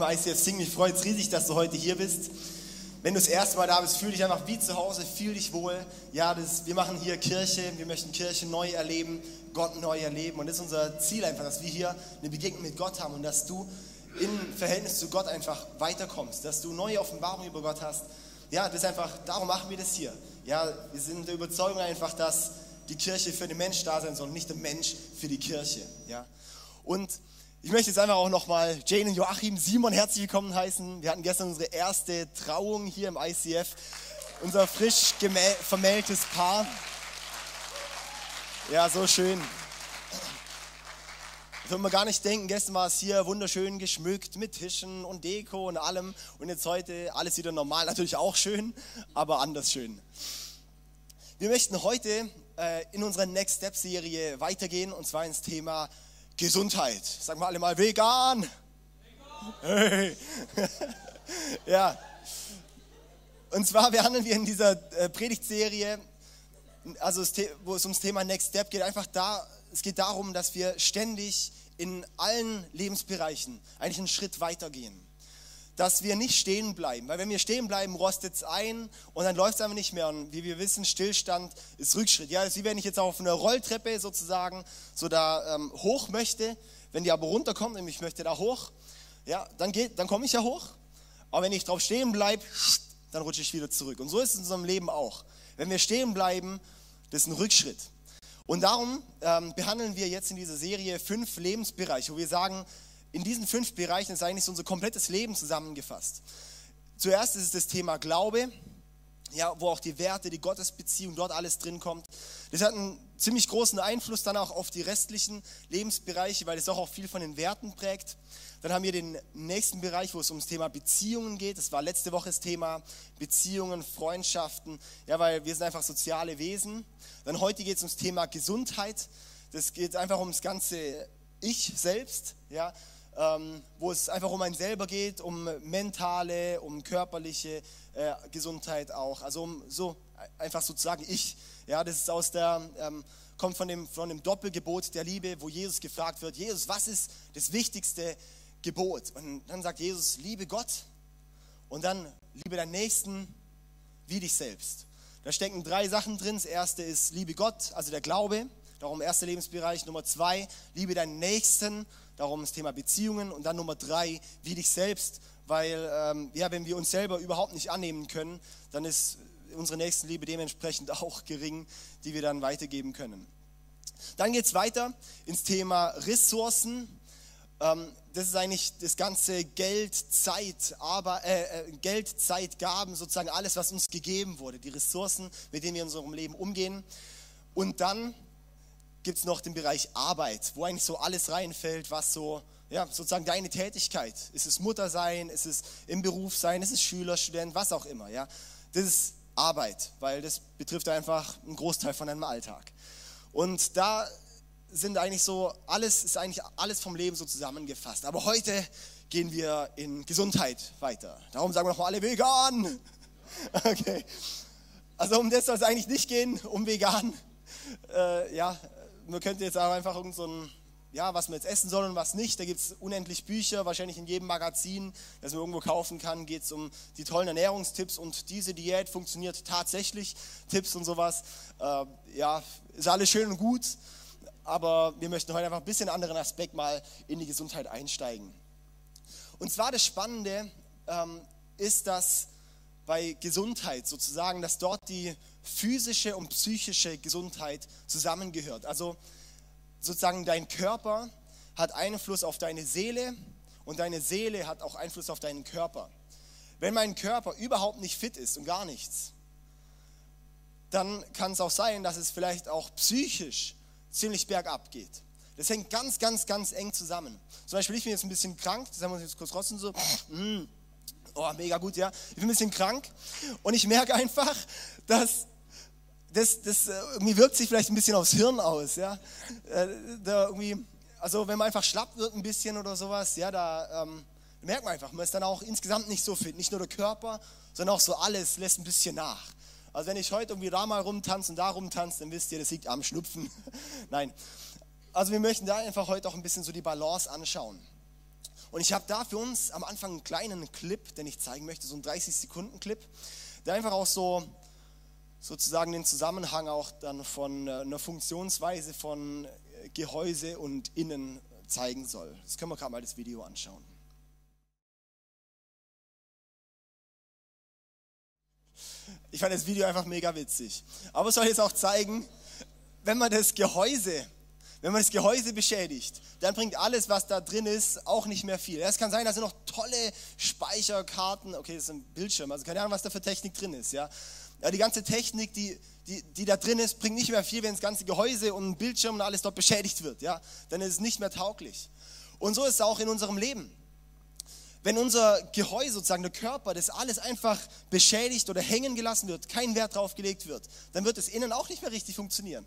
im ICF Sing. Mich freut es riesig, dass du heute hier bist. Wenn du das erste Mal da bist, fühl dich einfach wie zu Hause, fühl dich wohl. Ja, das, wir machen hier Kirche, wir möchten Kirche neu erleben, Gott neu erleben. Und das ist unser Ziel einfach, dass wir hier eine Begegnung mit Gott haben und dass du im Verhältnis zu Gott einfach weiterkommst, dass du neue Offenbarungen über Gott hast. Ja, das ist einfach, darum machen wir das hier. Ja, wir sind der Überzeugung einfach, dass die Kirche für den Mensch da sein soll, nicht der Mensch für die Kirche. Ja. Und ich möchte jetzt einfach auch nochmal Jane und Joachim, Simon herzlich willkommen heißen. Wir hatten gestern unsere erste Trauung hier im ICF. Unser frisch vermähltes Paar. Ja, so schön. Würde man gar nicht denken. Gestern war es hier wunderschön geschmückt mit Tischen und Deko und allem. Und jetzt heute alles wieder normal. Natürlich auch schön, aber anders schön. Wir möchten heute äh, in unserer Next Step Serie weitergehen und zwar ins Thema Gesundheit. Sagen wir alle mal vegan. Hey. ja. Und zwar behandeln wir in dieser äh, Predigtserie, also wo es ums Thema Next Step geht, einfach da, es geht darum, dass wir ständig in allen Lebensbereichen eigentlich einen Schritt weitergehen dass wir nicht stehen bleiben. Weil wenn wir stehen bleiben, rostet es ein und dann läuft es einfach nicht mehr. Und wie wir wissen, Stillstand ist Rückschritt. Ja, das ist wie wenn ich jetzt auf einer Rolltreppe sozusagen so da ähm, hoch möchte. Wenn die aber runterkommt und ich möchte da hoch, ja, dann, dann komme ich ja hoch. Aber wenn ich drauf stehen bleibe, dann rutsche ich wieder zurück. Und so ist es in unserem Leben auch. Wenn wir stehen bleiben, das ist ein Rückschritt. Und darum ähm, behandeln wir jetzt in dieser Serie fünf Lebensbereiche, wo wir sagen, in diesen fünf Bereichen ist eigentlich unser komplettes Leben zusammengefasst. Zuerst ist es das Thema Glaube, ja, wo auch die Werte, die Gottesbeziehung, dort alles drin kommt. Das hat einen ziemlich großen Einfluss dann auch auf die restlichen Lebensbereiche, weil es auch, auch viel von den Werten prägt. Dann haben wir den nächsten Bereich, wo es ums Thema Beziehungen geht. Das war letzte Woche das Thema Beziehungen, Freundschaften, ja, weil wir sind einfach soziale Wesen. Dann heute geht es ums Thema Gesundheit. Das geht einfach ums ganze Ich selbst, ja, ähm, wo es einfach um einen selber geht, um mentale, um körperliche äh, Gesundheit auch. Also um so einfach sozusagen ich. Ja, das ist aus der, ähm, kommt von dem, von dem Doppelgebot der Liebe, wo Jesus gefragt wird, Jesus, was ist das wichtigste Gebot? Und dann sagt Jesus, liebe Gott und dann liebe deinen Nächsten wie dich selbst. Da stecken drei Sachen drin. Das erste ist liebe Gott, also der Glaube. Darum erster Lebensbereich. Nummer zwei, liebe deinen Nächsten darum das Thema Beziehungen und dann Nummer drei, wie dich selbst, weil ähm, ja, wenn wir uns selber überhaupt nicht annehmen können, dann ist unsere Nächstenliebe dementsprechend auch gering, die wir dann weitergeben können. Dann geht es weiter ins Thema Ressourcen. Ähm, das ist eigentlich das ganze Geld, Zeit, aber äh, äh, Geld, Zeit, Gaben, sozusagen alles, was uns gegeben wurde, die Ressourcen, mit denen wir in unserem Leben umgehen. Und dann gibt es noch den Bereich Arbeit, wo eigentlich so alles reinfällt, was so, ja, sozusagen deine Tätigkeit. Ist es Mutter sein, ist es im Beruf sein, ist es Schüler, Student, was auch immer, ja. Das ist Arbeit, weil das betrifft einfach einen Großteil von deinem Alltag. Und da sind eigentlich so, alles ist eigentlich alles vom Leben so zusammengefasst. Aber heute gehen wir in Gesundheit weiter. Darum sagen wir nochmal alle vegan. Okay. Also um das soll es eigentlich nicht gehen, um vegan. Äh, ja, man könnte jetzt auch einfach irgend so ein, ja, was man jetzt essen soll und was nicht. Da gibt es unendlich Bücher, wahrscheinlich in jedem Magazin, das man irgendwo kaufen kann, geht es um die tollen Ernährungstipps und diese Diät funktioniert tatsächlich, Tipps und sowas. Äh, ja, ist alles schön und gut, aber wir möchten heute einfach ein bisschen anderen Aspekt mal in die Gesundheit einsteigen. Und zwar das Spannende ähm, ist, dass bei Gesundheit sozusagen, dass dort die physische und psychische Gesundheit zusammengehört. Also sozusagen dein Körper hat Einfluss auf deine Seele und deine Seele hat auch Einfluss auf deinen Körper. Wenn mein Körper überhaupt nicht fit ist und gar nichts, dann kann es auch sein, dass es vielleicht auch psychisch ziemlich bergab geht. Das hängt ganz, ganz, ganz eng zusammen. Zum Beispiel, ich bin jetzt ein bisschen krank, das haben wir uns jetzt kurz trotzdem so. Mm, oh, mega gut, ja. Ich bin ein bisschen krank und ich merke einfach, dass das, das äh, irgendwie wirkt sich vielleicht ein bisschen aufs Hirn aus. Ja? Äh, da irgendwie, also wenn man einfach schlapp wird ein bisschen oder sowas, ja, da ähm, merkt man einfach, man ist dann auch insgesamt nicht so fit. Nicht nur der Körper, sondern auch so alles lässt ein bisschen nach. Also wenn ich heute irgendwie da mal rumtanze und da rumtanze, dann wisst ihr, das liegt am Schnupfen. Nein. Also wir möchten da einfach heute auch ein bisschen so die Balance anschauen. Und ich habe da für uns am Anfang einen kleinen Clip, den ich zeigen möchte, so einen 30-Sekunden-Clip, der einfach auch so sozusagen den Zusammenhang auch dann von äh, einer Funktionsweise von äh, Gehäuse und Innen zeigen soll. Das können wir gerade mal das Video anschauen. Ich fand das Video einfach mega witzig. Aber es soll jetzt auch zeigen, wenn man das Gehäuse, wenn man das Gehäuse beschädigt, dann bringt alles, was da drin ist, auch nicht mehr viel. Es kann sein, dass noch tolle Speicherkarten, okay, das ist ein Bildschirm, also keine Ahnung, was da für Technik drin ist, ja. Ja, die ganze Technik, die, die, die da drin ist, bringt nicht mehr viel, wenn das ganze Gehäuse und Bildschirm und alles dort beschädigt wird. Ja? Dann ist es nicht mehr tauglich. Und so ist es auch in unserem Leben. Wenn unser Gehäuse, sozusagen der Körper, das alles einfach beschädigt oder hängen gelassen wird, kein Wert drauf gelegt wird, dann wird es innen auch nicht mehr richtig funktionieren.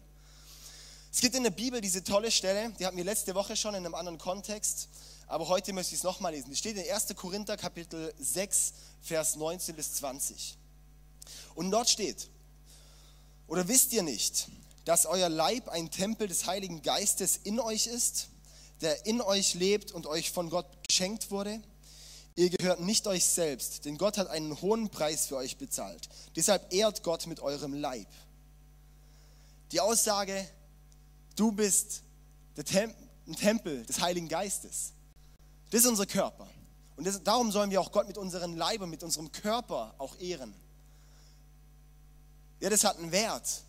Es gibt in der Bibel diese tolle Stelle, die hatten wir letzte Woche schon in einem anderen Kontext, aber heute möchte ich es nochmal lesen. Die steht in 1. Korinther Kapitel 6, Vers 19 bis 20. Und dort steht, oder wisst ihr nicht, dass euer Leib ein Tempel des Heiligen Geistes in euch ist, der in euch lebt und euch von Gott geschenkt wurde? Ihr gehört nicht euch selbst, denn Gott hat einen hohen Preis für euch bezahlt. Deshalb ehrt Gott mit eurem Leib. Die Aussage, du bist der Tem ein Tempel des Heiligen Geistes, das ist unser Körper. Und das, darum sollen wir auch Gott mit unserem Leib und mit unserem Körper auch ehren. Ja, das hat einen Wert.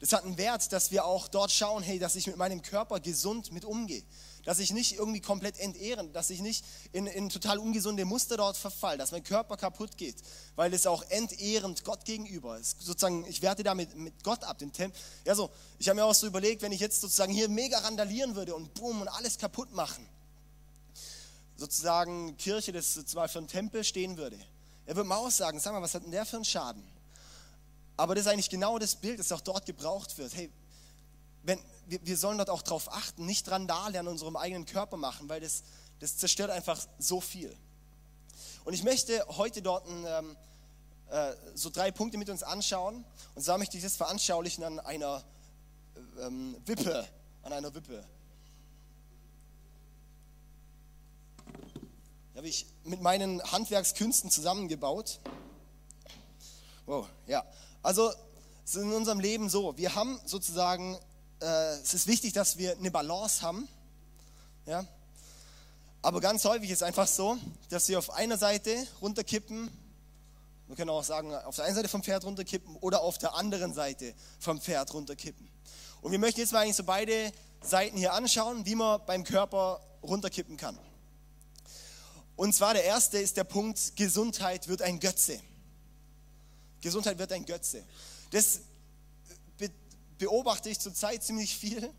Das hat einen Wert, dass wir auch dort schauen, hey, dass ich mit meinem Körper gesund mit umgehe. Dass ich nicht irgendwie komplett entehren, dass ich nicht in, in total ungesunde Muster dort verfall, dass mein Körper kaputt geht, weil es auch entehrend Gott gegenüber ist. Sozusagen, ich werte damit mit Gott ab, den Tempel. Ja, so, ich habe mir auch so überlegt, wenn ich jetzt sozusagen hier mega randalieren würde und boom und alles kaputt machen, sozusagen Kirche, das zwar für einen Tempel stehen würde, er würde mal auch sagen, sag mal, was hat denn der für einen Schaden? Aber das ist eigentlich genau das Bild, das auch dort gebraucht wird. Hey, wenn, wir, wir sollen dort auch darauf achten, nicht dran da lernen, unserem eigenen Körper machen, weil das, das zerstört einfach so viel. Und ich möchte heute dort ähm, äh, so drei Punkte mit uns anschauen. Und zwar möchte ich das veranschaulichen an einer ähm, Wippe. An einer Wippe. Die habe ich mit meinen Handwerkskünsten zusammengebaut. Wow, ja. Also es ist in unserem Leben so, wir haben sozusagen, äh, es ist wichtig, dass wir eine Balance haben. Ja? Aber ganz häufig ist es einfach so, dass wir auf einer Seite runterkippen, wir können auch sagen, auf der einen Seite vom Pferd runterkippen oder auf der anderen Seite vom Pferd runterkippen. Und wir möchten jetzt mal eigentlich so beide Seiten hier anschauen, wie man beim Körper runterkippen kann. Und zwar der erste ist der Punkt, Gesundheit wird ein Götze. Gesundheit wird ein Götze. Das beobachte ich zurzeit ziemlich viel,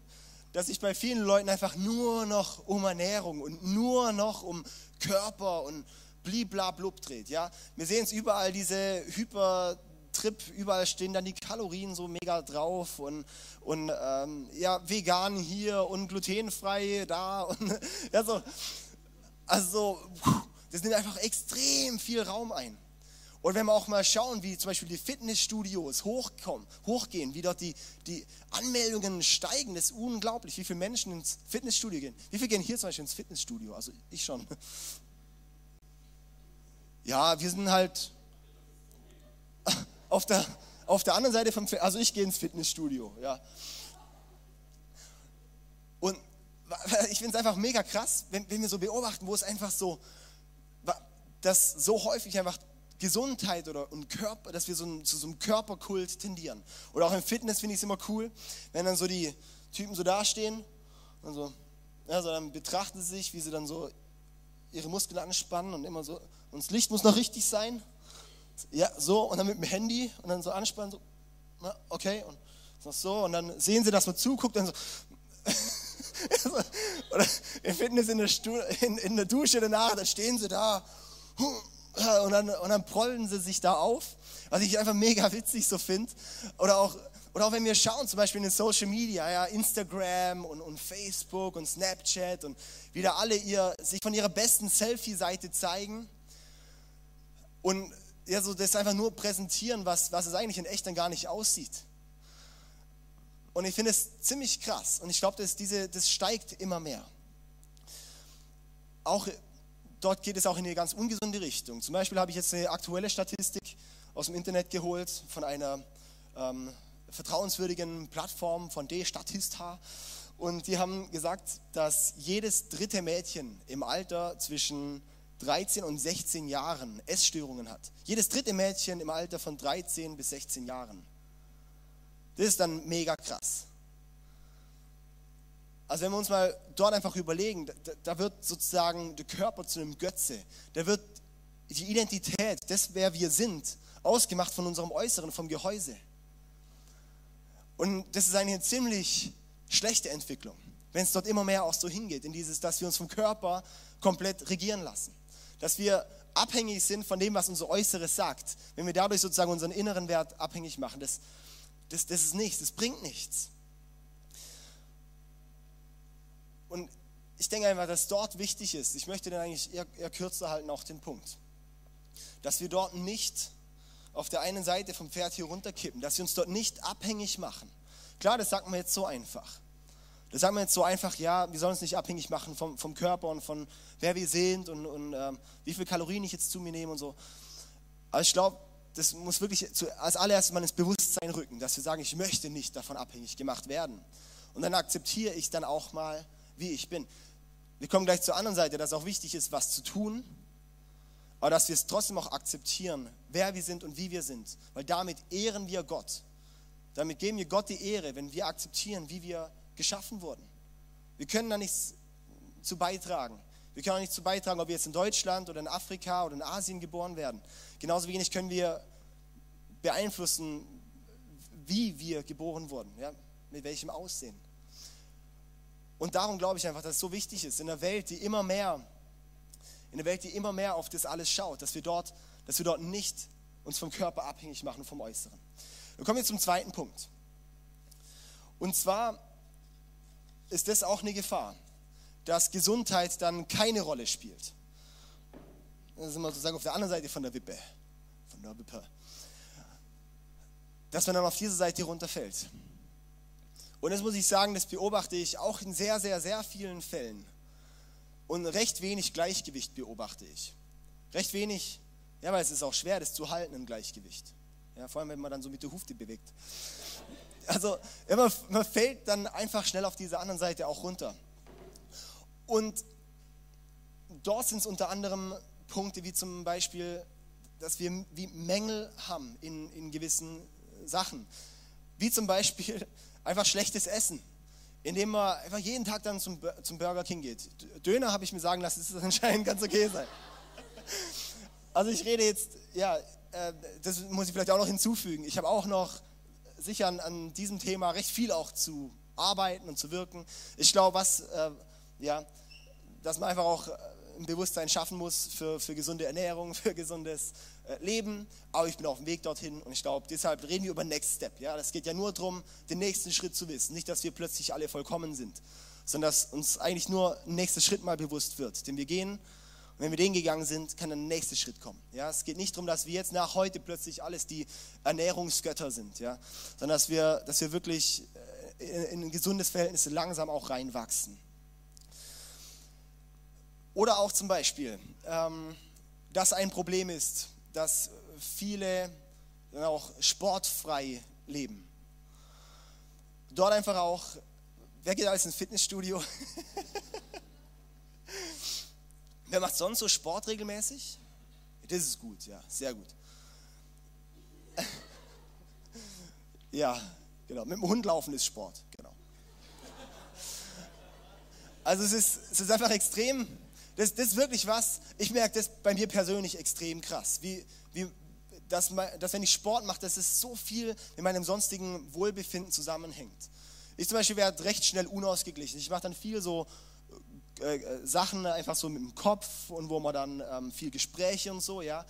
dass sich bei vielen Leuten einfach nur noch um Ernährung und nur noch um Körper und bliblablub dreht. Ja? Wir sehen es überall, diese Hypertrip, überall stehen dann die Kalorien so mega drauf und, und ähm, ja, vegan hier und glutenfrei da. Und, ja, so, also, das nimmt einfach extrem viel Raum ein. Und wenn wir auch mal schauen, wie zum Beispiel die Fitnessstudios hochkommen, hochgehen, wie dort die, die Anmeldungen steigen, das ist unglaublich, wie viele Menschen ins Fitnessstudio gehen. Wie viele gehen hier zum Beispiel ins Fitnessstudio? Also ich schon. Ja, wir sind halt auf der, auf der anderen Seite vom, also ich gehe ins Fitnessstudio, ja. Und ich finde es einfach mega krass, wenn, wenn wir so beobachten, wo es einfach so, dass so häufig einfach Gesundheit oder und Körper, dass wir so zu so einem Körperkult tendieren. Oder auch im Fitness finde ich es immer cool, wenn dann so die Typen so dastehen und so, ja, so dann betrachten sie sich, wie sie dann so ihre Muskeln anspannen und immer so, und das Licht muss noch richtig sein. Ja, so, und dann mit dem Handy und dann so anspannen, so, na, okay, und so, und dann sehen sie, dass man zuguckt und so. oder im Fitness in der, Stu in, in der Dusche danach, da stehen sie da und dann, und dann prollen sie sich da auf, was ich einfach mega witzig so finde. Oder auch, oder auch wenn wir schauen, zum Beispiel in den Social Media, ja, Instagram und, und Facebook und Snapchat und wieder alle ihr, sich von ihrer besten Selfie-Seite zeigen und ja, so das einfach nur präsentieren, was, was es eigentlich in echt dann gar nicht aussieht. Und ich finde es ziemlich krass und ich glaube, das, das steigt immer mehr. auch dort geht es auch in eine ganz ungesunde Richtung. Zum Beispiel habe ich jetzt eine aktuelle Statistik aus dem Internet geholt von einer ähm, vertrauenswürdigen Plattform von D-Statista. Und die haben gesagt, dass jedes dritte Mädchen im Alter zwischen 13 und 16 Jahren Essstörungen hat. Jedes dritte Mädchen im Alter von 13 bis 16 Jahren. Das ist dann mega krass. Also wenn wir uns mal dort einfach überlegen, da, da wird sozusagen der Körper zu einem Götze. Da wird die Identität, das wer wir sind, ausgemacht von unserem Äußeren, vom Gehäuse. Und das ist eine ziemlich schlechte Entwicklung, wenn es dort immer mehr auch so hingeht, in dieses, dass wir uns vom Körper komplett regieren lassen. Dass wir abhängig sind von dem, was unser Äußeres sagt. Wenn wir dadurch sozusagen unseren inneren Wert abhängig machen, das, das, das ist nichts, das bringt nichts. Und ich denke einfach, dass dort wichtig ist, ich möchte den eigentlich eher, eher kürzer halten, auch den Punkt, dass wir dort nicht auf der einen Seite vom Pferd hier runterkippen, dass wir uns dort nicht abhängig machen. Klar, das sagt man jetzt so einfach. Das sagen wir jetzt so einfach, ja, wir sollen uns nicht abhängig machen vom, vom Körper und von wer wir sind und, und ähm, wie viel Kalorien ich jetzt zu mir nehme und so. Aber ich glaube, das muss wirklich zu, als allererstes mal ins Bewusstsein rücken, dass wir sagen, ich möchte nicht davon abhängig gemacht werden. Und dann akzeptiere ich dann auch mal, wie ich bin. Wir kommen gleich zur anderen Seite, dass auch wichtig ist, was zu tun, aber dass wir es trotzdem auch akzeptieren, wer wir sind und wie wir sind. Weil damit ehren wir Gott. Damit geben wir Gott die Ehre, wenn wir akzeptieren, wie wir geschaffen wurden. Wir können da nichts zu beitragen. Wir können auch nicht zu beitragen, ob wir jetzt in Deutschland oder in Afrika oder in Asien geboren werden. Genauso wenig können wir beeinflussen, wie wir geboren wurden, ja? mit welchem Aussehen. Und darum glaube ich einfach, dass es so wichtig ist, in einer Welt, die immer mehr in der Welt, die immer mehr auf das alles schaut, dass wir dort, dass wir dort nicht uns vom Körper abhängig machen, vom Äußeren. Wir kommen jetzt zum zweiten Punkt. Und zwar ist das auch eine Gefahr, dass Gesundheit dann keine Rolle spielt. Da sind wir sozusagen auf der anderen Seite von der Wippe. Von der Wippe. Dass man dann auf diese Seite runterfällt. Und das muss ich sagen, das beobachte ich auch in sehr, sehr, sehr vielen Fällen und recht wenig Gleichgewicht beobachte ich. Recht wenig, ja, weil es ist auch schwer, das zu halten im Gleichgewicht. Ja, vor allem, wenn man dann so mit der Hufte bewegt. Also man, man fällt dann einfach schnell auf diese anderen Seite auch runter. Und dort sind es unter anderem Punkte wie zum Beispiel, dass wir Mängel haben in, in gewissen Sachen. Wie zum Beispiel einfach schlechtes Essen indem man einfach jeden Tag dann zum, zum Burger King geht. Döner habe ich mir sagen lassen, das ist anscheinend ganz okay sein. Also ich rede jetzt, ja, äh, das muss ich vielleicht auch noch hinzufügen. Ich habe auch noch sicher an, an, diesem Thema recht viel auch zu arbeiten und zu wirken. Ich glaube, was, äh, ja, dass man einfach auch äh, ein Bewusstsein schaffen muss für, für gesunde Ernährung, für gesundes leben, aber ich bin auf dem Weg dorthin und ich glaube, deshalb reden wir über Next Step. Ja? Das geht ja nur darum, den nächsten Schritt zu wissen. Nicht, dass wir plötzlich alle vollkommen sind, sondern dass uns eigentlich nur ein nächster Schritt mal bewusst wird, den wir gehen. Und wenn wir den gegangen sind, kann dann der nächste Schritt kommen. Ja? Es geht nicht darum, dass wir jetzt nach heute plötzlich alles die Ernährungsgötter sind, ja? sondern dass wir, dass wir wirklich äh, in, in ein gesundes Verhältnis langsam auch reinwachsen. Oder auch zum Beispiel, ähm, dass ein Problem ist, dass viele auch sportfrei leben. Dort einfach auch, wer geht alles ins Fitnessstudio? wer macht sonst so Sport regelmäßig? Das ist gut, ja, sehr gut. ja, genau, mit dem Hund laufen ist Sport, genau. Also es ist, es ist einfach extrem das, das ist wirklich was, ich merke das bei mir persönlich extrem krass. Wie, wie, dass, dass wenn ich Sport mache, dass es so viel mit meinem sonstigen Wohlbefinden zusammenhängt. Ich zum Beispiel werde recht schnell unausgeglichen. Ich mache dann viel so äh, äh, Sachen einfach so mit dem Kopf und wo man dann ähm, viel Gespräche und so, ja.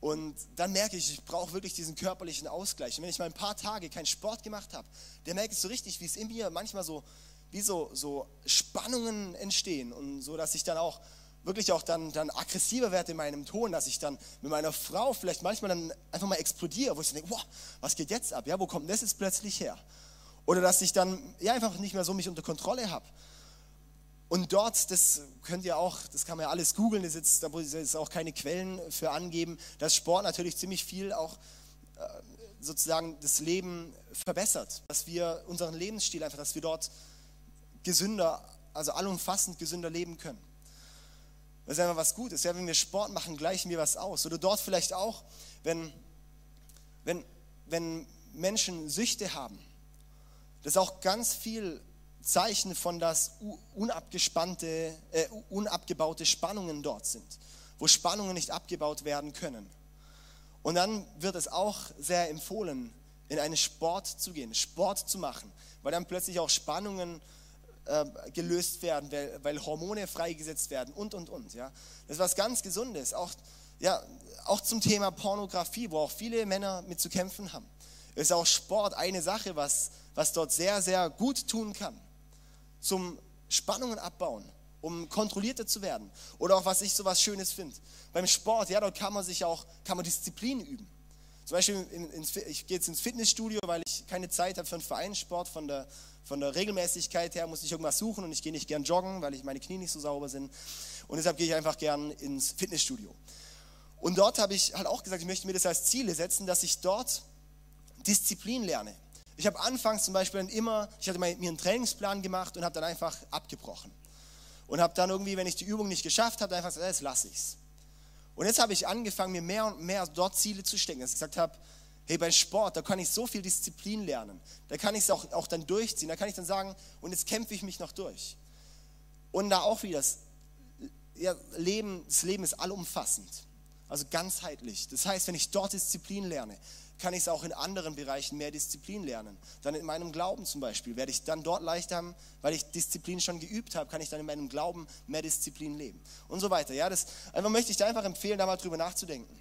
Und dann merke ich, ich brauche wirklich diesen körperlichen Ausgleich. Und wenn ich mal ein paar Tage keinen Sport gemacht habe, dann merke ich so richtig, wie es in mir manchmal so wie so, so Spannungen entstehen und so, dass ich dann auch wirklich auch dann, dann aggressiver werde in meinem Ton, dass ich dann mit meiner Frau vielleicht manchmal dann einfach mal explodiere, wo ich denke, wow, was geht jetzt ab? Ja, wo kommt das jetzt plötzlich her? Oder dass ich dann ja, einfach nicht mehr so mich unter Kontrolle habe. Und dort, das könnt ihr auch, das kann man ja alles googeln, das ist, da jetzt auch keine Quellen für angeben, dass Sport natürlich ziemlich viel auch äh, sozusagen das Leben verbessert, dass wir unseren Lebensstil einfach, dass wir dort gesünder, also allumfassend gesünder leben können. Das ist einfach was Gutes. Ja, wenn wir Sport machen, gleichen wir was aus. Oder dort vielleicht auch, wenn, wenn, wenn Menschen Süchte haben, das ist auch ganz viel Zeichen von, dass unabgespannte, äh, unabgebaute Spannungen dort sind, wo Spannungen nicht abgebaut werden können. Und dann wird es auch sehr empfohlen, in einen Sport zu gehen, Sport zu machen, weil dann plötzlich auch Spannungen gelöst werden, weil, weil, Hormone freigesetzt werden und, und, und. Ja. Das ist was ganz Gesundes, auch, ja, auch zum Thema Pornografie, wo auch viele Männer mit zu kämpfen haben. Ist auch Sport eine Sache, was, was dort sehr, sehr gut tun kann zum Spannungen abbauen, um kontrollierter zu werden. Oder auch, was ich so was Schönes finde. Beim Sport, ja, dort kann man sich auch, kann man Disziplin üben. Zum Beispiel, in, in, ich gehe jetzt ins Fitnessstudio, weil ich keine Zeit habe für einen Vereinssport. Von der, von der Regelmäßigkeit her muss ich irgendwas suchen und ich gehe nicht gern joggen, weil ich meine Knie nicht so sauber sind. Und deshalb gehe ich einfach gern ins Fitnessstudio. Und dort habe ich halt auch gesagt, ich möchte mir das als Ziele setzen, dass ich dort Disziplin lerne. Ich habe anfangs zum Beispiel dann immer, ich hatte mir einen Trainingsplan gemacht und habe dann einfach abgebrochen. Und habe dann irgendwie, wenn ich die Übung nicht geschafft habe, einfach gesagt, jetzt lasse ich es. Und jetzt habe ich angefangen, mir mehr und mehr dort Ziele zu stecken, dass ich gesagt habe, hey, beim Sport, da kann ich so viel Disziplin lernen. Da kann ich es auch, auch dann durchziehen. Da kann ich dann sagen, und jetzt kämpfe ich mich noch durch. Und da auch wieder, das, ja, Leben, das Leben ist allumfassend, also ganzheitlich. Das heißt, wenn ich dort Disziplin lerne, kann ich es auch in anderen Bereichen mehr Disziplin lernen. Dann in meinem Glauben zum Beispiel werde ich dann dort leichter haben, weil ich Disziplin schon geübt habe, kann ich dann in meinem Glauben mehr Disziplin leben und so weiter. Ja, das einfach möchte ich dir einfach empfehlen, da mal drüber nachzudenken.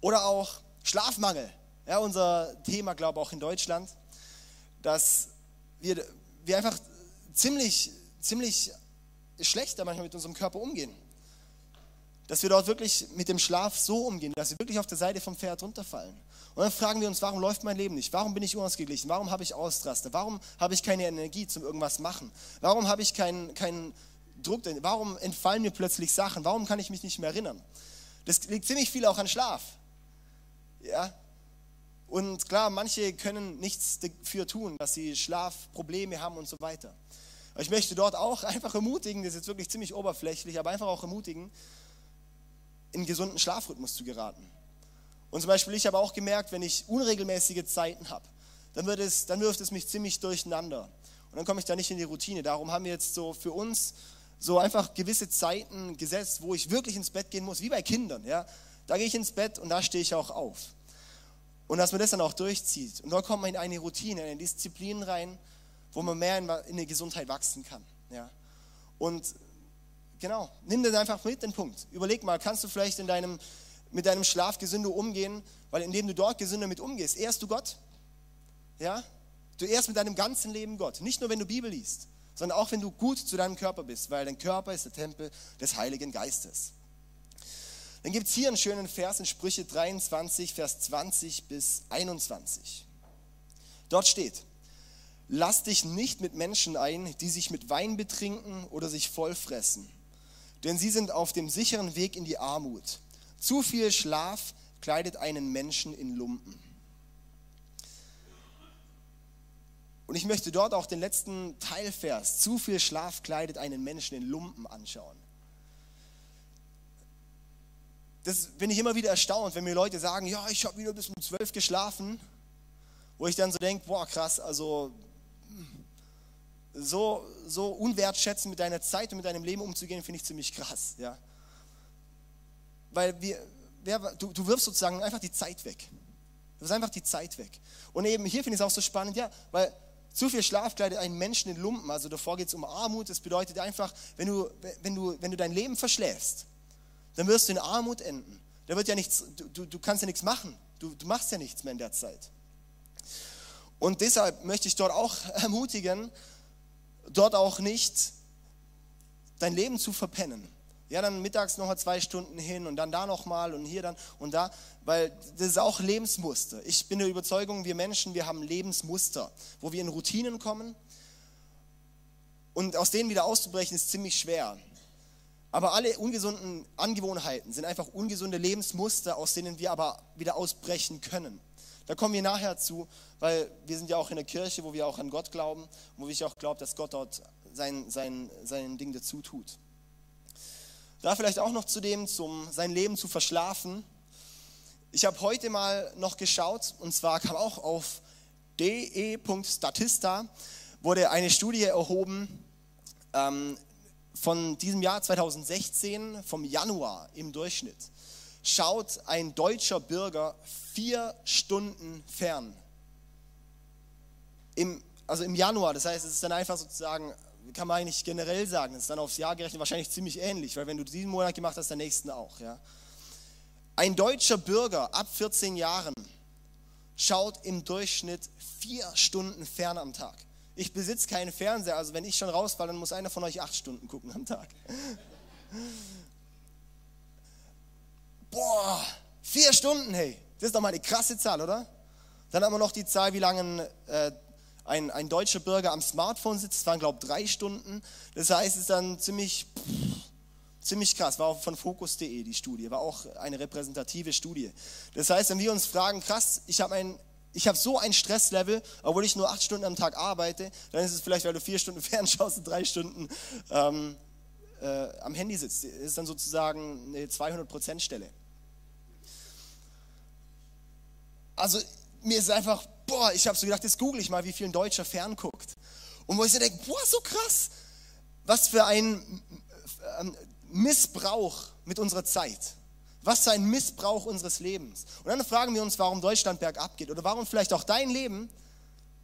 Oder auch Schlafmangel. Ja, unser Thema, glaube ich, auch in Deutschland, dass wir, wir einfach ziemlich, ziemlich schlecht manchmal mit unserem Körper umgehen. Dass wir dort wirklich mit dem Schlaf so umgehen, dass wir wirklich auf der Seite vom Pferd runterfallen. Und dann fragen wir uns, warum läuft mein Leben nicht? Warum bin ich unausgeglichen? Warum habe ich Ausraster? Warum habe ich keine Energie zum irgendwas machen? Warum habe ich keinen, keinen Druck? Warum entfallen mir plötzlich Sachen? Warum kann ich mich nicht mehr erinnern? Das liegt ziemlich viel auch an Schlaf. Ja? Und klar, manche können nichts dafür tun, dass sie Schlafprobleme haben und so weiter. Ich möchte dort auch einfach ermutigen, das ist jetzt wirklich ziemlich oberflächlich, aber einfach auch ermutigen, in einen gesunden Schlafrhythmus zu geraten. Und zum Beispiel, ich habe auch gemerkt, wenn ich unregelmäßige Zeiten habe, dann, wird es, dann wirft es mich ziemlich durcheinander. Und dann komme ich da nicht in die Routine. Darum haben wir jetzt so für uns so einfach gewisse Zeiten gesetzt, wo ich wirklich ins Bett gehen muss, wie bei Kindern. Ja? Da gehe ich ins Bett und da stehe ich auch auf. Und dass man das dann auch durchzieht. Und dann kommt man in eine Routine, in eine Disziplin rein, wo man mehr in, in die Gesundheit wachsen kann. Ja? Und genau, nimm das einfach mit, den Punkt. Überleg mal, kannst du vielleicht in deinem mit deinem Schlaf gesünder umgehen, weil indem du dort gesünder mit umgehst, ehrst du Gott. Ja? Du ehrst mit deinem ganzen Leben Gott. Nicht nur, wenn du Bibel liest, sondern auch, wenn du gut zu deinem Körper bist, weil dein Körper ist der Tempel des Heiligen Geistes. Dann gibt es hier einen schönen Vers in Sprüche 23, Vers 20 bis 21. Dort steht, lass dich nicht mit Menschen ein, die sich mit Wein betrinken oder sich vollfressen, denn sie sind auf dem sicheren Weg in die Armut. Zu viel Schlaf kleidet einen Menschen in Lumpen. Und ich möchte dort auch den letzten Teilvers, zu viel Schlaf kleidet einen Menschen in Lumpen anschauen. Das bin ich immer wieder erstaunt, wenn mir Leute sagen, ja, ich habe wieder bis um zwölf geschlafen, wo ich dann so denke, boah, krass, also so, so unwertschätzend mit deiner Zeit und mit deinem Leben umzugehen, finde ich ziemlich krass. Ja weil wir, wer, du, du wirfst sozusagen einfach die Zeit weg. Du wirfst einfach die Zeit weg. Und eben hier finde ich es auch so spannend, ja, weil zu viel Schlaf kleidet einen Menschen in Lumpen. Also davor geht es um Armut. Das bedeutet einfach, wenn du, wenn, du, wenn du dein Leben verschläfst, dann wirst du in Armut enden. Da wird ja nichts, du, du kannst ja nichts machen. Du, du machst ja nichts mehr in der Zeit. Und deshalb möchte ich dort auch ermutigen, dort auch nicht dein Leben zu verpennen. Ja, dann mittags noch mal zwei Stunden hin und dann da nochmal und hier dann und da, weil das ist auch Lebensmuster. Ich bin der Überzeugung, wir Menschen, wir haben Lebensmuster, wo wir in Routinen kommen Und aus denen wieder auszubrechen ist ziemlich schwer. Aber alle ungesunden Angewohnheiten sind einfach ungesunde Lebensmuster, aus denen wir aber wieder ausbrechen können. Da kommen wir nachher zu, weil wir sind ja auch in der Kirche, wo wir auch an Gott glauben, wo ich auch glaube, dass Gott dort sein, sein, sein Ding dazu tut. Da vielleicht auch noch zu dem, zum sein Leben zu verschlafen. Ich habe heute mal noch geschaut, und zwar kam auch auf de.statista, wurde eine Studie erhoben, ähm, von diesem Jahr 2016, vom Januar im Durchschnitt, schaut ein deutscher Bürger vier Stunden fern. Im, also im Januar, das heißt, es ist dann einfach sozusagen, kann man eigentlich generell sagen, es ist dann aufs Jahr gerechnet wahrscheinlich ziemlich ähnlich, weil wenn du diesen Monat gemacht hast, der nächsten auch. Ja. Ein deutscher Bürger ab 14 Jahren schaut im Durchschnitt vier Stunden fern am Tag. Ich besitze keinen Fernseher, also wenn ich schon rausfalle, dann muss einer von euch acht Stunden gucken am Tag. Boah, vier Stunden, hey, das ist doch mal eine krasse Zahl, oder? Dann haben wir noch die Zahl, wie lange äh, ein, ein deutscher Bürger am Smartphone sitzt. Das waren, glaube ich, drei Stunden. Das heißt, es ist dann ziemlich, pff, ziemlich krass. War auch von Focus.de die Studie, war auch eine repräsentative Studie. Das heißt, wenn wir uns fragen, krass, ich habe ein ich habe so ein Stresslevel, obwohl ich nur acht Stunden am Tag arbeite, dann ist es vielleicht, weil du vier Stunden fernschaust und drei Stunden ähm, äh, am Handy sitzt. Das ist dann sozusagen eine 200%-Stelle. Also mir ist einfach, boah, ich habe so gedacht, jetzt google ich mal, wie viel ein Deutscher fernguckt. Und wo ich so denke, boah, so krass, was für ein ähm, Missbrauch mit unserer Zeit. Was für ein Missbrauch unseres Lebens. Und dann fragen wir uns, warum Deutschland bergab geht oder warum vielleicht auch dein Leben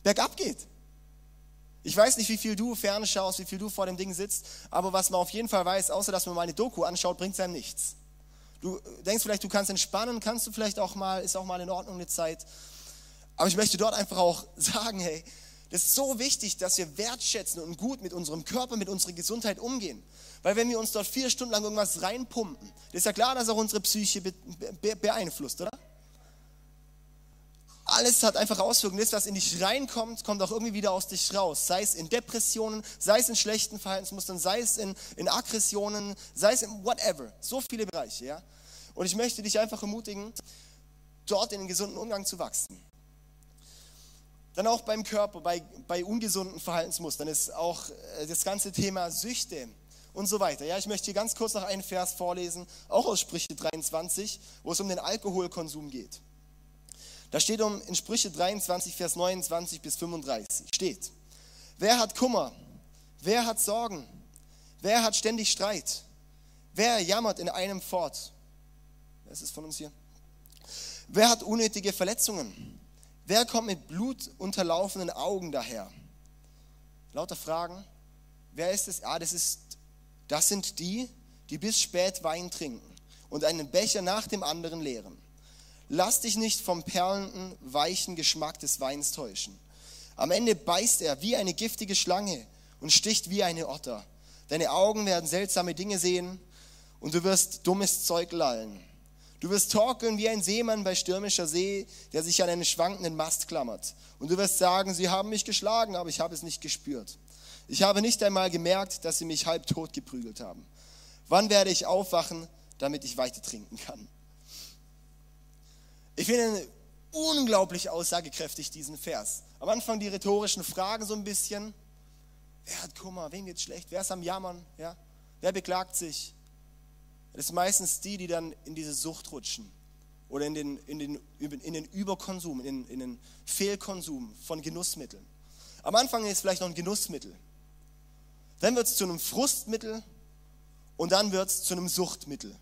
bergab geht. Ich weiß nicht, wie viel du fernschaust, wie viel du vor dem Ding sitzt, aber was man auf jeden Fall weiß, außer dass man mal eine Doku anschaut, bringt es einem nichts. Du denkst vielleicht, du kannst entspannen, kannst du vielleicht auch mal, ist auch mal in Ordnung eine Zeit. Aber ich möchte dort einfach auch sagen, hey, das ist so wichtig, dass wir wertschätzen und gut mit unserem Körper, mit unserer Gesundheit umgehen. Weil wenn wir uns dort vier Stunden lang irgendwas reinpumpen, ist ja klar, dass auch unsere Psyche beeinflusst, oder? Alles hat einfach Auswirkungen. Das, was in dich reinkommt, kommt auch irgendwie wieder aus dich raus. Sei es in Depressionen, sei es in schlechten Verhaltensmustern, sei es in, in Aggressionen, sei es in whatever. So viele Bereiche, ja? Und ich möchte dich einfach ermutigen, dort in den gesunden Umgang zu wachsen. Dann auch beim Körper, bei, bei ungesunden Verhaltensmustern ist auch äh, das ganze Thema Süchte und so weiter. Ja, ich möchte hier ganz kurz noch einen Vers vorlesen, auch aus Sprüche 23, wo es um den Alkoholkonsum geht. Da steht um in Sprüche 23, Vers 29 bis 35, steht, wer hat Kummer? Wer hat Sorgen? Wer hat ständig Streit? Wer jammert in einem fort? Wer ist es von uns hier? Wer hat unnötige Verletzungen? Wer kommt mit blutunterlaufenden Augen daher? Lauter Fragen. Wer ist es? Ah, das ist das sind die, die bis spät Wein trinken und einen Becher nach dem anderen leeren. Lass dich nicht vom perlenden, weichen Geschmack des Weins täuschen. Am Ende beißt er wie eine giftige Schlange und sticht wie eine Otter. Deine Augen werden seltsame Dinge sehen und du wirst dummes Zeug lallen. Du wirst torkeln wie ein Seemann bei stürmischer See, der sich an einen schwankenden Mast klammert. Und du wirst sagen, sie haben mich geschlagen, aber ich habe es nicht gespürt. Ich habe nicht einmal gemerkt, dass sie mich halb tot geprügelt haben. Wann werde ich aufwachen, damit ich weiter trinken kann? Ich finde unglaublich aussagekräftig diesen Vers. Am Anfang die rhetorischen Fragen so ein bisschen. Wer hat Kummer? Wem geht's schlecht? Wer ist am Jammern? Ja? Wer beklagt sich? Das sind meistens die, die dann in diese Sucht rutschen oder in den, in den, in den Überkonsum, in in den Fehlkonsum von Genussmitteln. Am Anfang ist es vielleicht noch ein Genussmittel. Dann wird es zu einem Frustmittel und dann wird es zu einem Suchtmittel.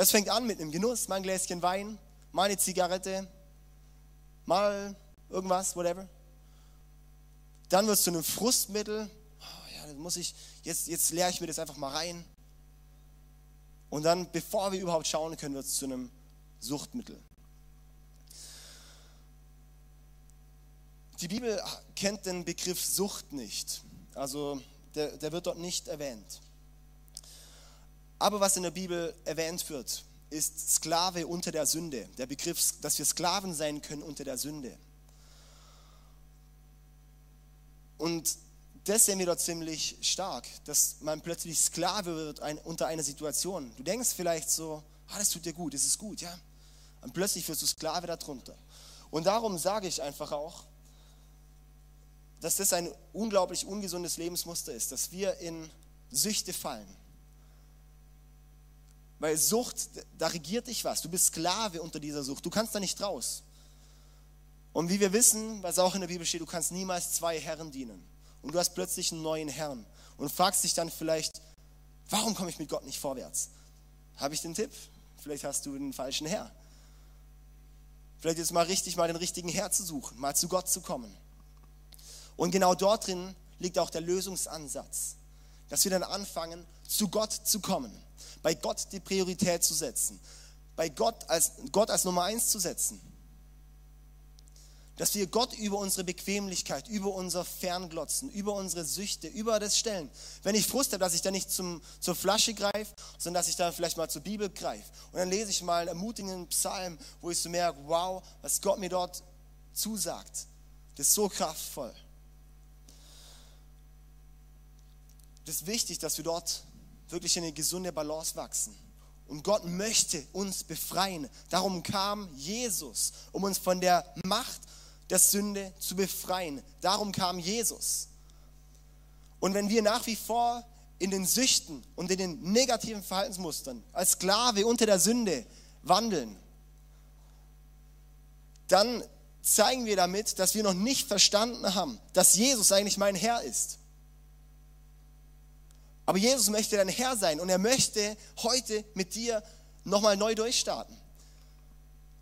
Es fängt an mit einem Genuss, mal ein Gläschen Wein, mal eine Zigarette, mal irgendwas, whatever. Dann wird es zu einem Frustmittel. Oh, ja, muss ich, jetzt, jetzt leere ich mir das einfach mal rein. Und dann, bevor wir überhaupt schauen können, wird es zu einem Suchtmittel. Die Bibel kennt den Begriff Sucht nicht. Also der, der wird dort nicht erwähnt. Aber was in der Bibel erwähnt wird, ist Sklave unter der Sünde. Der Begriff, dass wir Sklaven sein können unter der Sünde. Und das sehen wir dort ziemlich stark, dass man plötzlich Sklave wird ein, unter einer Situation. Du denkst vielleicht so, ah, das tut dir gut, das ist gut, ja. Und plötzlich wirst du Sklave darunter. Und darum sage ich einfach auch, dass das ein unglaublich ungesundes Lebensmuster ist, dass wir in Süchte fallen. Weil Sucht, da regiert dich was. Du bist Sklave unter dieser Sucht. Du kannst da nicht raus. Und wie wir wissen, was auch in der Bibel steht, du kannst niemals zwei Herren dienen. Und du hast plötzlich einen neuen Herrn. Und fragst dich dann vielleicht, warum komme ich mit Gott nicht vorwärts? Habe ich den Tipp? Vielleicht hast du den falschen Herr. Vielleicht ist mal richtig, mal den richtigen Herr zu suchen, mal zu Gott zu kommen. Und genau dort drin liegt auch der Lösungsansatz, dass wir dann anfangen, zu Gott zu kommen, bei Gott die Priorität zu setzen, bei Gott als, Gott als Nummer eins zu setzen. Dass wir Gott über unsere Bequemlichkeit, über unser Fernglotzen, über unsere Süchte, über das stellen. Wenn ich Frust habe, dass ich da nicht zum, zur Flasche greife, sondern dass ich da vielleicht mal zur Bibel greife. Und dann lese ich mal einen ermutigenden Psalm, wo ich so merke, wow, was Gott mir dort zusagt. Das ist so kraftvoll. das ist wichtig, dass wir dort wirklich in eine gesunde Balance wachsen. Und Gott möchte uns befreien. Darum kam Jesus, um uns von der Macht der Sünde zu befreien. Darum kam Jesus. Und wenn wir nach wie vor in den Süchten und in den negativen Verhaltensmustern als Sklave unter der Sünde wandeln, dann zeigen wir damit, dass wir noch nicht verstanden haben, dass Jesus eigentlich mein Herr ist. Aber Jesus möchte dein Herr sein und er möchte heute mit dir nochmal neu durchstarten.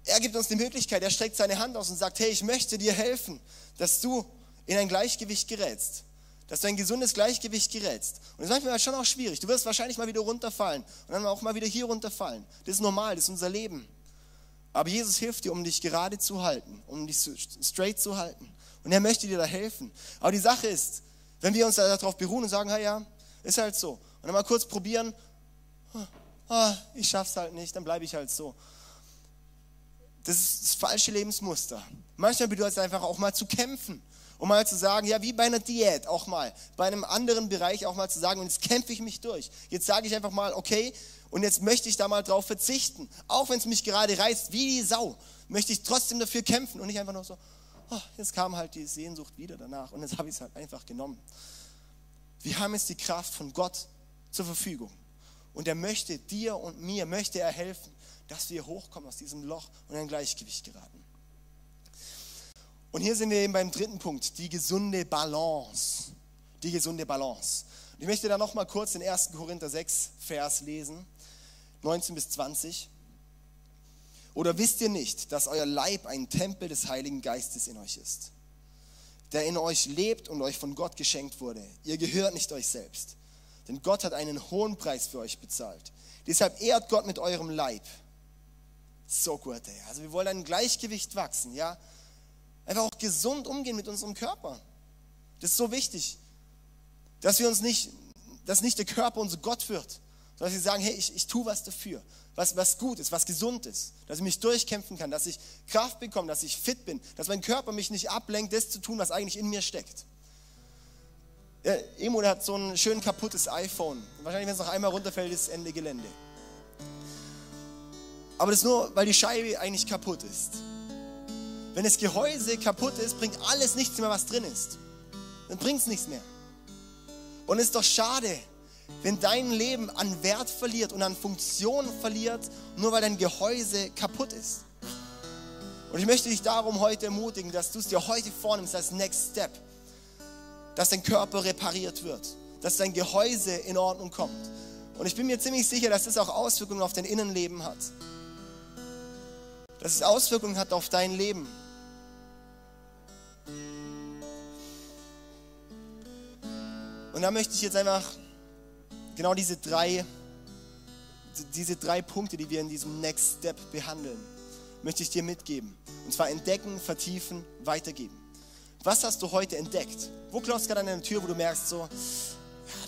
Er gibt uns die Möglichkeit, er streckt seine Hand aus und sagt, hey, ich möchte dir helfen, dass du in ein Gleichgewicht gerätst, dass du ein gesundes Gleichgewicht gerätst. Und das ist manchmal schon auch schwierig. Du wirst wahrscheinlich mal wieder runterfallen und dann auch mal wieder hier runterfallen. Das ist normal, das ist unser Leben. Aber Jesus hilft dir, um dich gerade zu halten, um dich straight zu halten. Und er möchte dir da helfen. Aber die Sache ist, wenn wir uns darauf beruhen und sagen, hey, ja, ist halt so. Und dann mal kurz probieren, oh, ich schaff's halt nicht, dann bleibe ich halt so. Das ist das falsche Lebensmuster. Manchmal bedeutet es einfach auch mal zu kämpfen. Um mal zu sagen, ja, wie bei einer Diät auch mal, bei einem anderen Bereich auch mal zu sagen, und jetzt kämpfe ich mich durch. Jetzt sage ich einfach mal, okay, und jetzt möchte ich da mal drauf verzichten. Auch wenn es mich gerade reißt, wie die Sau, möchte ich trotzdem dafür kämpfen und nicht einfach nur so, oh, jetzt kam halt die Sehnsucht wieder danach und jetzt habe ich es halt einfach genommen. Wir haben jetzt die Kraft von Gott zur Verfügung. Und er möchte dir und mir, möchte er helfen, dass wir hochkommen aus diesem Loch und in ein Gleichgewicht geraten. Und hier sind wir eben beim dritten Punkt, die gesunde Balance. Die gesunde Balance. Und ich möchte da nochmal kurz den 1. Korinther 6, Vers lesen, 19 bis 20. Oder wisst ihr nicht, dass euer Leib ein Tempel des Heiligen Geistes in euch ist? Der in euch lebt und euch von Gott geschenkt wurde. Ihr gehört nicht euch selbst, denn Gott hat einen hohen Preis für euch bezahlt. Deshalb ehrt Gott mit eurem Leib. So gut, ey. Also wir wollen ein Gleichgewicht wachsen, ja. Einfach auch gesund umgehen mit unserem Körper. Das ist so wichtig, dass wir uns nicht, dass nicht der Körper unser Gott wird, sondern dass wir sagen, hey, ich, ich tue was dafür was, was gut ist, was gesund ist, dass ich mich durchkämpfen kann, dass ich Kraft bekomme, dass ich fit bin, dass mein Körper mich nicht ablenkt, das zu tun, was eigentlich in mir steckt. Ja, Emo hat so ein schön kaputtes iPhone. Wahrscheinlich, wenn es noch einmal runterfällt, ist Ende Gelände. Aber das nur, weil die Scheibe eigentlich kaputt ist. Wenn das Gehäuse kaputt ist, bringt alles nichts mehr, was drin ist. Dann bringt es nichts mehr. Und es ist doch schade, wenn dein Leben an Wert verliert und an Funktion verliert, nur weil dein Gehäuse kaputt ist. Und ich möchte dich darum heute ermutigen, dass du es dir heute vornimmst als Next Step, dass dein Körper repariert wird, dass dein Gehäuse in Ordnung kommt. Und ich bin mir ziemlich sicher, dass das auch Auswirkungen auf dein Innenleben hat. Dass es Auswirkungen hat auf dein Leben. Und da möchte ich jetzt einfach genau diese drei, diese drei Punkte, die wir in diesem Next Step behandeln, möchte ich dir mitgeben. Und zwar entdecken, vertiefen, weitergeben. Was hast du heute entdeckt? Wo klopfst du gerade an eine Tür, wo du merkst, so, ja,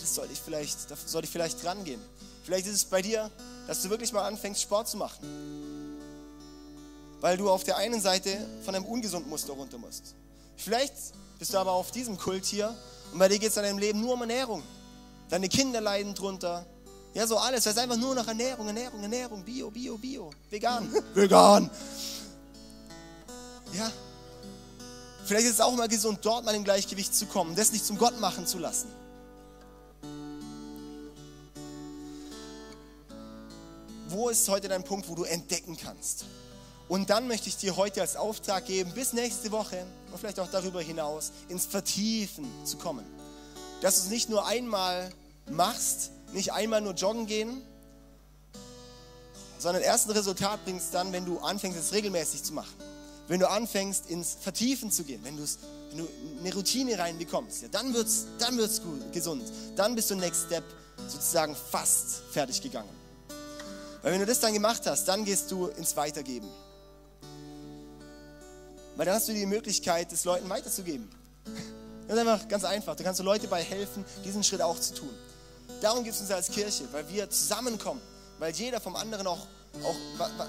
das sollte ich vielleicht, da sollte ich vielleicht rangehen. Vielleicht ist es bei dir, dass du wirklich mal anfängst, Sport zu machen. Weil du auf der einen Seite von einem ungesunden Muster runter musst. Vielleicht bist du aber auf diesem Kult hier und bei dir geht es in deinem Leben nur um Ernährung. Deine Kinder leiden drunter. Ja, so alles. Es ist einfach nur nach Ernährung, Ernährung, Ernährung. Bio, Bio, Bio. Vegan. Vegan. Ja. Vielleicht ist es auch mal gesund, dort mal im Gleichgewicht zu kommen, das nicht zum Gott machen zu lassen. Wo ist heute dein Punkt, wo du entdecken kannst? Und dann möchte ich dir heute als Auftrag geben, bis nächste Woche und vielleicht auch darüber hinaus ins Vertiefen zu kommen. Dass du es nicht nur einmal machst, nicht einmal nur joggen gehen, sondern erst ein Resultat bringst dann, wenn du anfängst, es regelmäßig zu machen. Wenn du anfängst, ins Vertiefen zu gehen, wenn, wenn du eine Routine reinbekommst, ja, dann wird es dann wird's gesund. Dann bist du Next Step sozusagen fast fertig gegangen. Weil wenn du das dann gemacht hast, dann gehst du ins Weitergeben. Weil dann hast du die Möglichkeit, es Leuten weiterzugeben. Das ist einfach ganz einfach. Da kannst du Leute bei helfen, diesen Schritt auch zu tun. Darum gibt es uns als Kirche, weil wir zusammenkommen, weil jeder vom anderen auch, auch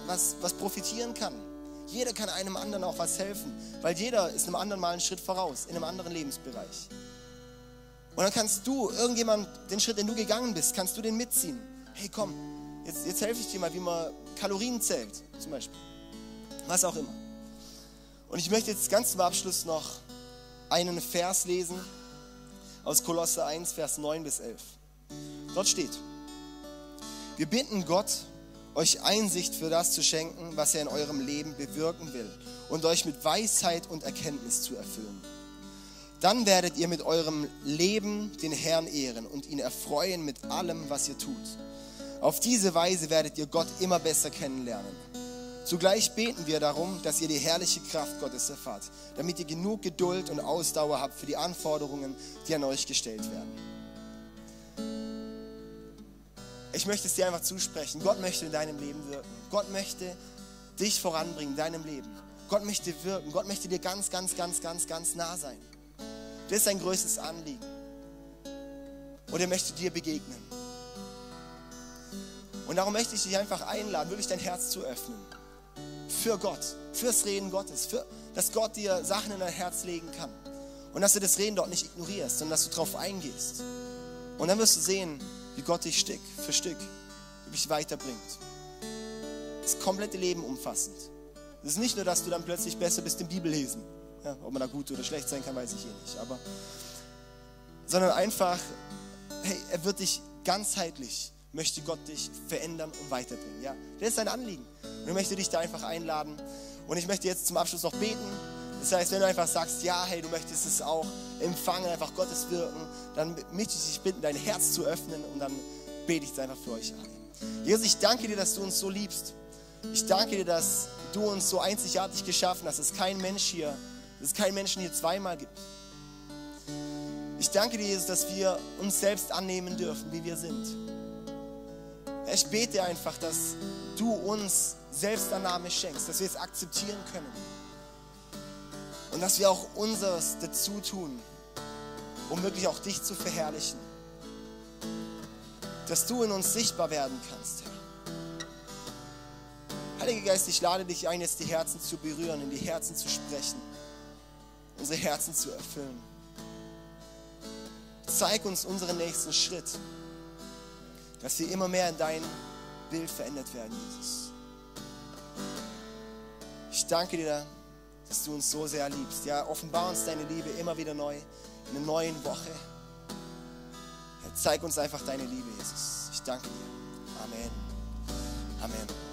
was, was profitieren kann. Jeder kann einem anderen auch was helfen, weil jeder ist einem anderen mal einen Schritt voraus, in einem anderen Lebensbereich. Und dann kannst du irgendjemand, den Schritt, den du gegangen bist, kannst du den mitziehen. Hey, komm, jetzt, jetzt helfe ich dir mal, wie man Kalorien zählt, zum Beispiel. Was auch immer. Und ich möchte jetzt ganz zum Abschluss noch einen Vers lesen aus Kolosse 1, Vers 9 bis 11. Dort steht, wir bitten Gott, euch Einsicht für das zu schenken, was er in eurem Leben bewirken will und euch mit Weisheit und Erkenntnis zu erfüllen. Dann werdet ihr mit eurem Leben den Herrn ehren und ihn erfreuen mit allem, was ihr tut. Auf diese Weise werdet ihr Gott immer besser kennenlernen. Zugleich beten wir darum, dass ihr die herrliche Kraft Gottes erfahrt, damit ihr genug Geduld und Ausdauer habt für die Anforderungen, die an euch gestellt werden. Ich möchte es dir einfach zusprechen. Gott möchte in deinem Leben wirken. Gott möchte dich voranbringen in deinem Leben. Gott möchte wirken. Gott möchte dir ganz, ganz, ganz, ganz, ganz nah sein. Das ist sein größtes Anliegen. Und er möchte dir begegnen. Und darum möchte ich dich einfach einladen, wirklich dein Herz zu öffnen für Gott, fürs Reden Gottes, für, dass Gott dir Sachen in dein Herz legen kann. Und dass du das Reden dort nicht ignorierst, sondern dass du darauf eingehst. Und dann wirst du sehen, wie Gott dich Stück für Stück wirklich weiterbringt. Das komplette Leben umfassend. Es ist nicht nur, dass du dann plötzlich besser bist im Bibellesen. Ja, ob man da gut oder schlecht sein kann, weiß ich eh nicht. Aber, sondern einfach, hey, er wird dich ganzheitlich möchte Gott dich verändern und weiterbringen. Ja, das ist sein Anliegen. Und ich möchte dich da einfach einladen. Und ich möchte jetzt zum Abschluss noch beten. Das heißt, wenn du einfach sagst, ja, hey, du möchtest es auch empfangen, einfach Gottes wirken, dann möchte ich dich bitten, dein Herz zu öffnen und dann bete ich es einfach für euch an. Jesus, ich danke dir, dass du uns so liebst. Ich danke dir, dass du uns so einzigartig geschaffen hast, dass es kein Mensch hier, dass es keinen Menschen hier zweimal gibt. Ich danke dir, Jesus, dass wir uns selbst annehmen dürfen, wie wir sind. Ich bete einfach, dass du uns Selbstannahme schenkst, dass wir es akzeptieren können. Und dass wir auch unseres dazu tun, um wirklich auch dich zu verherrlichen. Dass du in uns sichtbar werden kannst, Herr. Heiliger Geist, ich lade dich ein, jetzt die Herzen zu berühren, in die Herzen zu sprechen, unsere Herzen zu erfüllen. Zeig uns unseren nächsten Schritt dass wir immer mehr in dein Bild verändert werden, Jesus. Ich danke dir, dass du uns so sehr liebst. Ja, offenbar uns deine Liebe immer wieder neu, in einer neuen Woche. Ja, zeig uns einfach deine Liebe, Jesus. Ich danke dir. Amen. Amen.